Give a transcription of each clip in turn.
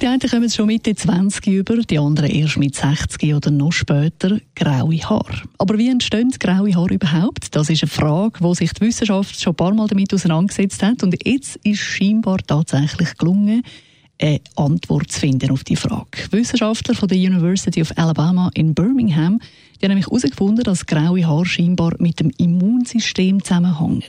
die einen kommen schon Mitte 20 über, die anderen erst mit 60 oder noch später graue Haare. Aber wie entstehen graue Haare überhaupt? Das ist eine Frage, wo sich die Wissenschaft schon ein paar Mal damit auseinandergesetzt hat. Und jetzt ist scheinbar tatsächlich gelungen, eine Antwort zu finden auf die Frage. Wissenschaftler von der University of Alabama in Birmingham die haben nämlich herausgefunden, dass graue Haare scheinbar mit dem Immunsystem zusammenhängen.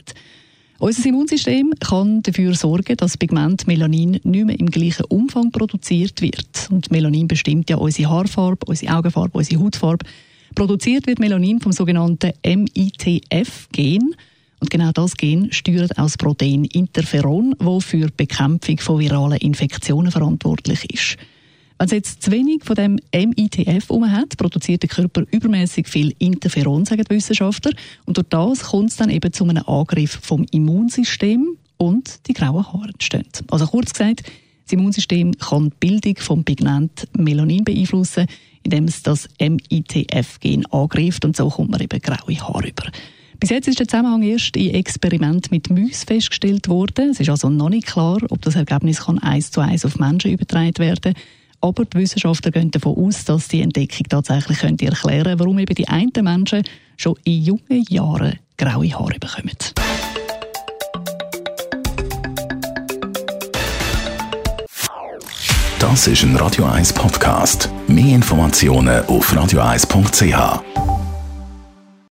Unser Immunsystem kann dafür sorgen, dass das Pigment Melanin nicht mehr im gleichen Umfang produziert wird. Und Melanin bestimmt ja unsere Haarfarbe, unsere Augenfarbe, unsere Hautfarbe. Produziert wird Melanin vom sogenannten MITF-Gen. Und genau das Gen steuert auch das Protein Interferon, das für die Bekämpfung von viralen Infektionen verantwortlich ist. Wenn es jetzt zu wenig von dem MITF um hat, produziert der Körper übermäßig viel Interferon, sagen die Wissenschaftler. Und durch das kommt es dann eben zu einem Angriff vom Immunsystem und die grauen Haare entstehen. Also kurz gesagt, das Immunsystem kann die Bildung vom Pigment Melanin beeinflussen, indem es das MITF-Gen angreift und so kommt man eben graue Haare über. Bis jetzt ist der Zusammenhang erst in Experiment mit Mäusen festgestellt worden. Es ist also noch nicht klar, ob das Ergebnis kann eins zu eins auf Menschen übertragen werden kann. Aber die Wissenschaftler gehen davon aus, dass die Entdeckung tatsächlich könnte erklären warum eben die einen Menschen schon in jungen Jahren graue Haare bekommen. Das ist ein Radio 1 Podcast. Mehr Informationen auf radio1.ch.